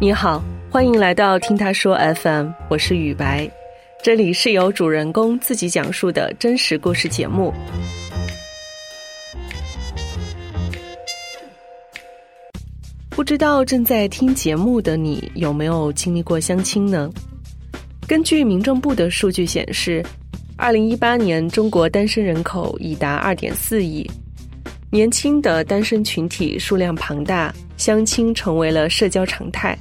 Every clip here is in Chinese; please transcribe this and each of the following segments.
你好，欢迎来到听他说 FM，我是雨白，这里是由主人公自己讲述的真实故事节目。不知道正在听节目的你有没有经历过相亲呢？根据民政部的数据显示，二零一八年中国单身人口已达二点四亿，年轻的单身群体数量庞大。相亲成为了社交常态，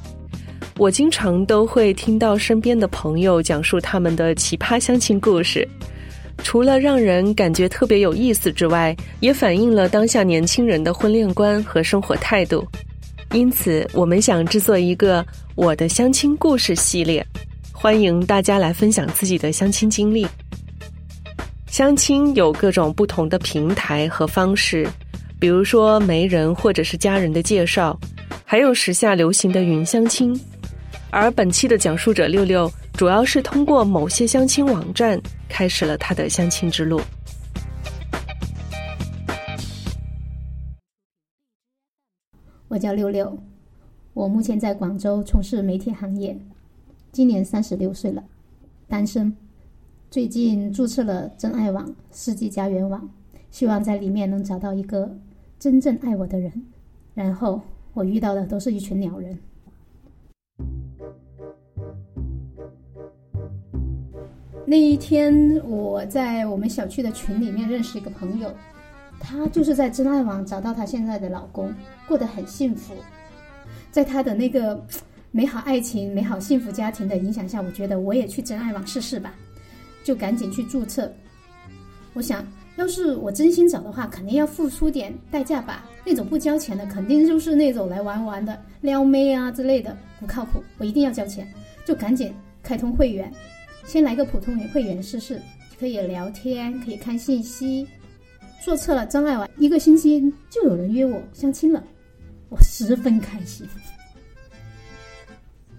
我经常都会听到身边的朋友讲述他们的奇葩相亲故事，除了让人感觉特别有意思之外，也反映了当下年轻人的婚恋观和生活态度。因此，我们想制作一个我的相亲故事系列，欢迎大家来分享自己的相亲经历。相亲有各种不同的平台和方式。比如说媒人或者是家人的介绍，还有时下流行的云相亲。而本期的讲述者六六，主要是通过某些相亲网站开始了他的相亲之路。我叫六六，我目前在广州从事媒体行业，今年三十六岁了，单身。最近注册了真爱网、世纪家园网，希望在里面能找到一个。真正爱我的人，然后我遇到的都是一群鸟人。那一天，我在我们小区的群里面认识一个朋友，她就是在真爱网找到她现在的老公，过得很幸福。在她的那个美好爱情、美好幸福家庭的影响下，我觉得我也去真爱网试试吧，就赶紧去注册。我想。要是我真心找的话，肯定要付出点代价吧。那种不交钱的，肯定就是那种来玩玩的撩妹啊之类的，不靠谱。我一定要交钱，就赶紧开通会员，先来个普通会员试试，可以聊天，可以看信息。注册了真爱网，一个星期就有人约我相亲了，我十分开心。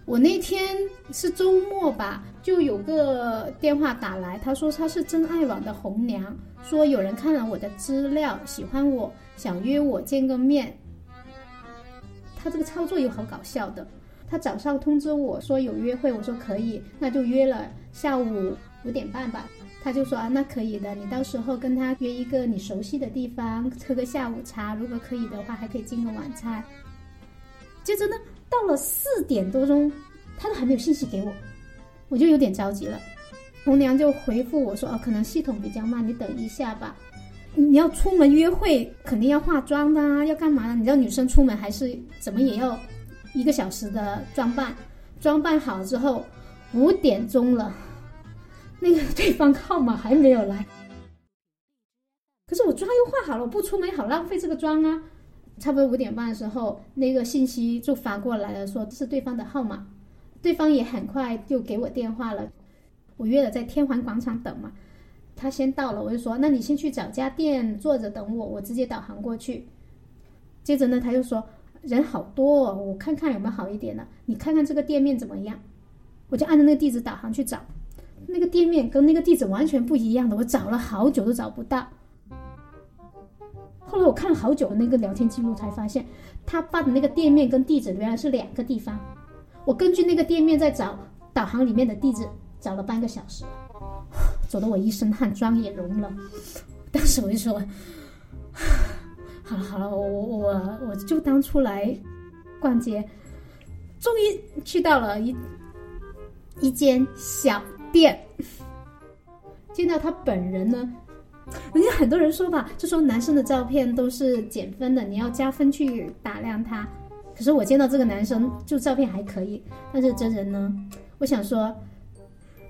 我那天是周末吧，就有个电话打来，他说他是真爱网的红娘，说有人看了我的资料，喜欢我，想约我见个面。他这个操作又好搞笑的，他早上通知我说有约会，我说可以，那就约了下午五点半吧。他就说啊，那可以的，你到时候跟他约一个你熟悉的地方，喝个下午茶，如果可以的话，还可以进个晚餐。接着呢。到了四点多钟，他都还没有信息给我，我就有点着急了。红娘就回复我说：“哦，可能系统比较慢，你等一下吧。你要出门约会，肯定要化妆的，啊要干嘛的？你知道女生出门还是怎么也要一个小时的装扮，装扮好之后五点钟了，那个对方号码还没有来。可是我妆又化好了，我不出门好浪费这个妆啊。”差不多五点半的时候，那个信息就发过来了，说这是对方的号码，对方也很快就给我电话了。我约了在天环广场等嘛，他先到了，我就说那你先去找家店坐着等我，我直接导航过去。接着呢，他就说人好多，哦我看看有没有好一点的，你看看这个店面怎么样？我就按照那个地址导航去找，那个店面跟那个地址完全不一样的，我找了好久都找不到。后来我看了好久的那个聊天记录，才发现他发的那个店面跟地址原来是两个地方。我根据那个店面在找导航里面的地址，找了半个小时，走得我一身汗，妆也融了。当时我就说：“好了好了，我我我就当出来逛街。”终于去到了一一间小店，见到他本人呢。人家很多人说吧，就说男生的照片都是减分的，你要加分去打量他。可是我见到这个男生，就照片还可以，但是真人呢，我想说，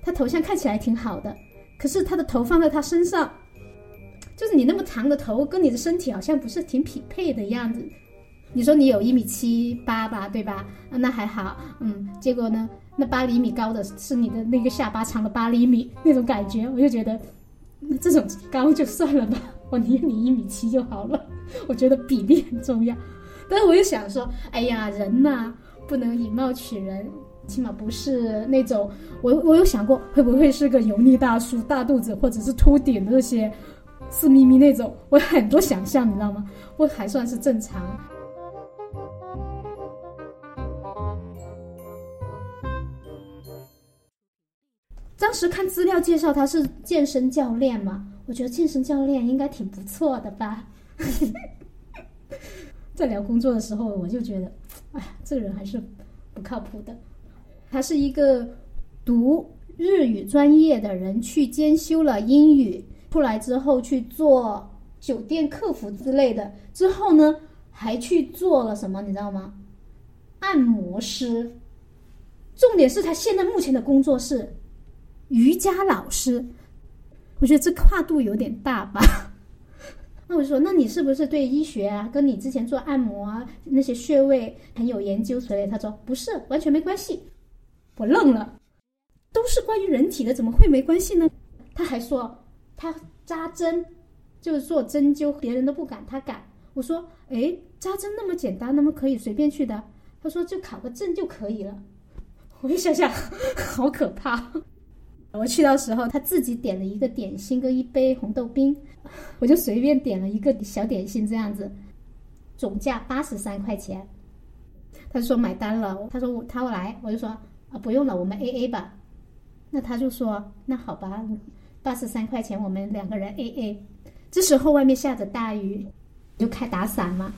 他头像看起来挺好的，可是他的头放在他身上，就是你那么长的头，跟你的身体好像不是挺匹配的样子。你说你有一米七八吧，对吧？那还好，嗯。结果呢，那八厘米高的是你的那个下巴长了八厘米那种感觉，我就觉得。那这种高就算了吧，我宁愿你一米七就好了。我觉得比例很重要，但是我又想说，哎呀，人呐，不能以貌取人，起码不是那种我我有想过会不会是个油腻大叔、大肚子或者是秃顶的那些，色眯眯那种。我很多想象，你知道吗？我还算是正常。当时看资料介绍他是健身教练嘛，我觉得健身教练应该挺不错的吧。在聊工作的时候，我就觉得，哎，这个人还是不靠谱的。他是一个读日语专业的人，去兼修了英语，出来之后去做酒店客服之类的，之后呢还去做了什么，你知道吗？按摩师。重点是他现在目前的工作是瑜伽老师，我觉得这跨度有点大吧。那我就说，那你是不是对医学啊，跟你之前做按摩啊那些穴位很有研究之类？他说不是，完全没关系。我愣了，都是关于人体的，怎么会没关系呢？他还说他扎针，就是做针灸，别人都不敢，他敢。我说，哎，扎针那么简单，那么可以随便去的？他说就考个证就可以了。我一想想，好可怕！我去到时候，他自己点了一个点心跟一杯红豆冰，我就随便点了一个小点心，这样子，总价八十三块钱。他就说买单了，他说我他来，我就说啊不用了，我们 A A 吧。那他就说那好吧，八十三块钱我们两个人 A A。这时候外面下着大雨，就开打伞嘛。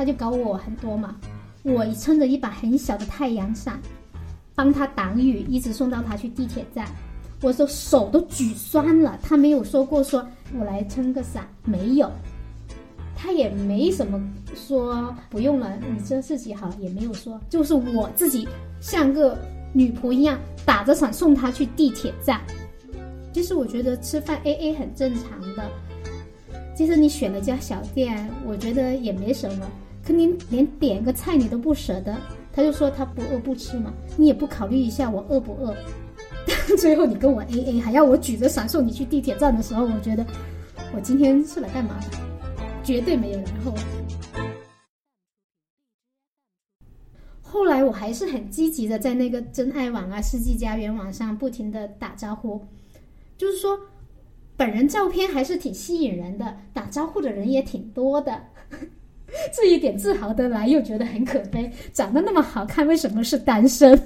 他就搞我很多嘛，我撑着一把很小的太阳伞，帮他挡雨，一直送到他去地铁站。我说手都举酸了，他没有说过说我来撑个伞，没有，他也没什么说不用了，你这自己好，也没有说，就是我自己像个女仆一样打着伞送他去地铁站。其实我觉得吃饭 A A 很正常的，其实你选了家小店，我觉得也没什么。你连点个菜你都不舍得，他就说他不饿不吃嘛，你也不考虑一下我饿不饿？最后你跟我 A A，还要我举着伞送你去地铁站的时候，我觉得我今天是来干嘛的？绝对没有然后。后来我还是很积极的在那个真爱网啊、世纪家园网上不停的打招呼，就是说本人照片还是挺吸引人的，打招呼的人也挺多的。这一点自豪的来，又觉得很可悲。长得那么好看，为什么是单身？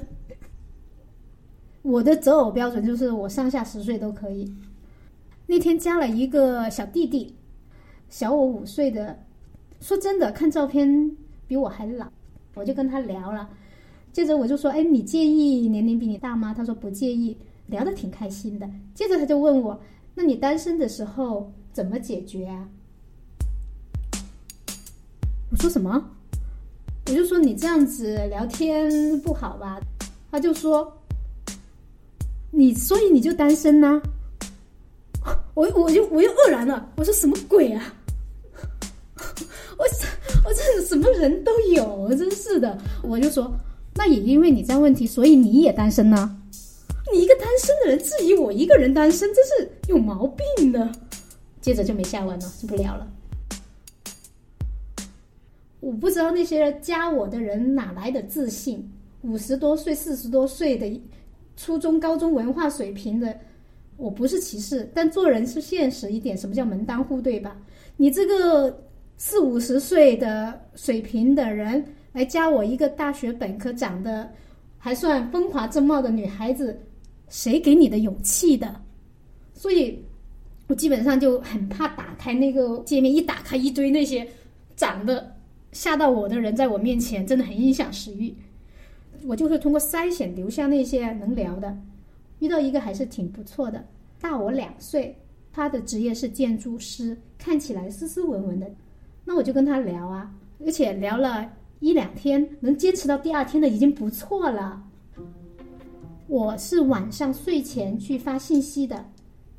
我的择偶标准就是我上下十岁都可以。那天加了一个小弟弟，小我五岁的。说真的，看照片比我还老。我就跟他聊了，接着我就说：“哎，你介意年龄比你大吗？”他说不介意，聊得挺开心的。接着他就问我：“那你单身的时候怎么解决啊？”我说什么？我就说你这样子聊天不好吧？他就说你，所以你就单身 呐？我我就我又愕然了。我说什么鬼啊？我我这什么人都有，真是的。我就说那也因为你这样问题，所以你也单身呢？你一个单身的人质疑我一个人单身，真是有毛病的。接着就没下文了，就不聊了。我不知道那些加我的人哪来的自信，五十多岁、四十多岁的初中、高中文化水平的，我不是歧视，但做人是现实一点。什么叫门当户对吧？你这个四五十岁的水平的人来加我一个大学本科、长得还算风华正茂的女孩子，谁给你的勇气的？所以，我基本上就很怕打开那个界面，一打开一堆那些长得。吓到我的人在我面前真的很影响食欲，我就会通过筛选留下那些能聊的。遇到一个还是挺不错的，大我两岁，他的职业是建筑师，看起来斯斯文文的。那我就跟他聊啊，而且聊了一两天，能坚持到第二天的已经不错了。我是晚上睡前去发信息的，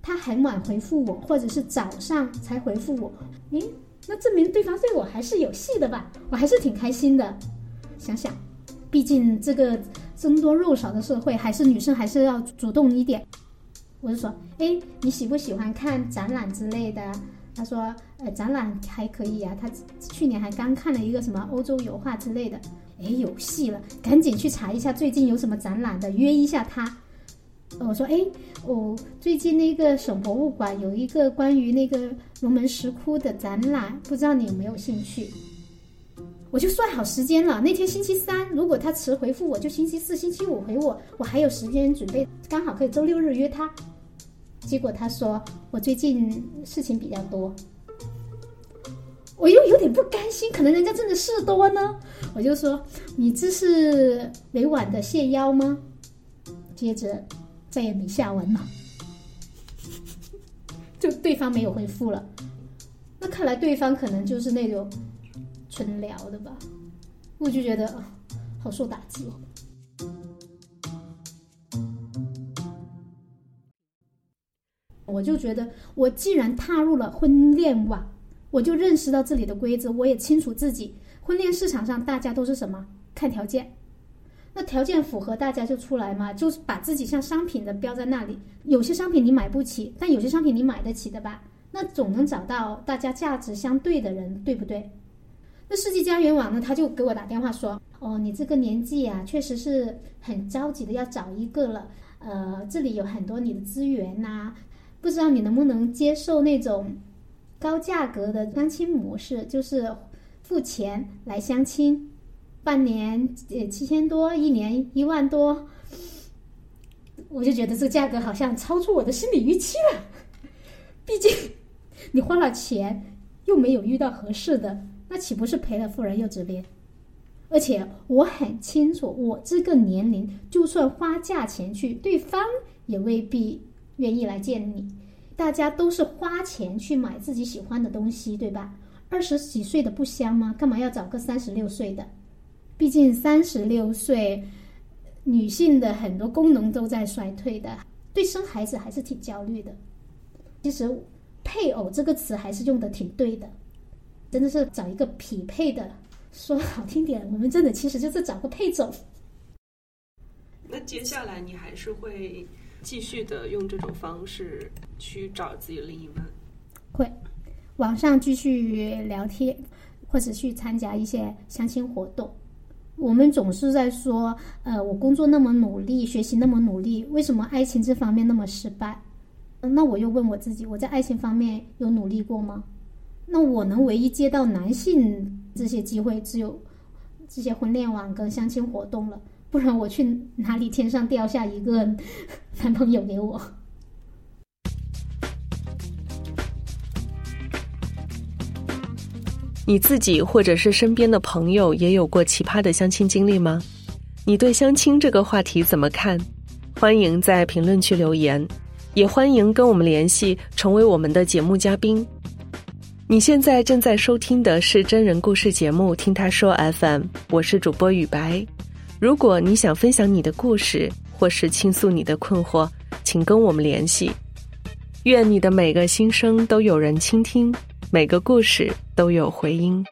他很晚回复我，或者是早上才回复我。诶，那证明对方对我还是有戏的吧？我还是挺开心的。想想，毕竟这个僧多肉少的社会，还是女生还是要主动一点。我就说，哎，你喜不喜欢看展览之类的？他说，呃，展览还可以啊。他去年还刚看了一个什么欧洲油画之类的。哎，有戏了，赶紧去查一下最近有什么展览的，约一下他。我说，哎，我最近那个省博物馆有一个关于那个龙门石窟的展览，不知道你有没有兴趣？我就算好时间了。那天星期三，如果他迟回复我，就星期四、星期五回我，我还有时间准备，刚好可以周六日约他。结果他说我最近事情比较多，我又有点不甘心，可能人家真的事多呢。我就说你这是委婉的谢邀吗？接着再也没下文了，就对方没有回复了。那看来对方可能就是那种。纯聊的吧，我就觉得好受打击哦。我就觉得，我既然踏入了婚恋网，我就认识到这里的规则，我也清楚自己。婚恋市场上大家都是什么？看条件，那条件符合大家就出来嘛，就是把自己像商品的标在那里。有些商品你买不起，但有些商品你买得起的吧？那总能找到大家价值相对的人，对不对？那世纪家园网呢？他就给我打电话说：“哦，你这个年纪啊，确实是很着急的要找一个了。呃，这里有很多你的资源呐，不知道你能不能接受那种高价格的相亲模式，就是付钱来相亲，半年呃七千多，一年一万多。我就觉得这个价格好像超出我的心理预期了。毕竟你花了钱，又没有遇到合适的。”那岂不是赔了夫人又折兵？而且我很清楚，我这个年龄，就算花价钱去，对方也未必愿意来见你。大家都是花钱去买自己喜欢的东西，对吧？二十几岁的不香吗？干嘛要找个三十六岁的？毕竟三十六岁，女性的很多功能都在衰退的，对生孩子还是挺焦虑的。其实“配偶”这个词还是用的挺对的。真的是找一个匹配的，说好听点，我们真的其实就是找个配种。那接下来你还是会继续的用这种方式去找自己的另一半？会，网上继续聊天，或者去参加一些相亲活动。我们总是在说，呃，我工作那么努力，学习那么努力，为什么爱情这方面那么失败？那我又问我自己，我在爱情方面有努力过吗？那我能唯一接到男性这些机会，只有这些婚恋网跟相亲活动了，不然我去哪里天上掉下一个男朋友给我？你自己或者是身边的朋友也有过奇葩的相亲经历吗？你对相亲这个话题怎么看？欢迎在评论区留言，也欢迎跟我们联系，成为我们的节目嘉宾。你现在正在收听的是真人故事节目《听他说 FM》，我是主播雨白。如果你想分享你的故事，或是倾诉你的困惑，请跟我们联系。愿你的每个心声都有人倾听，每个故事都有回音。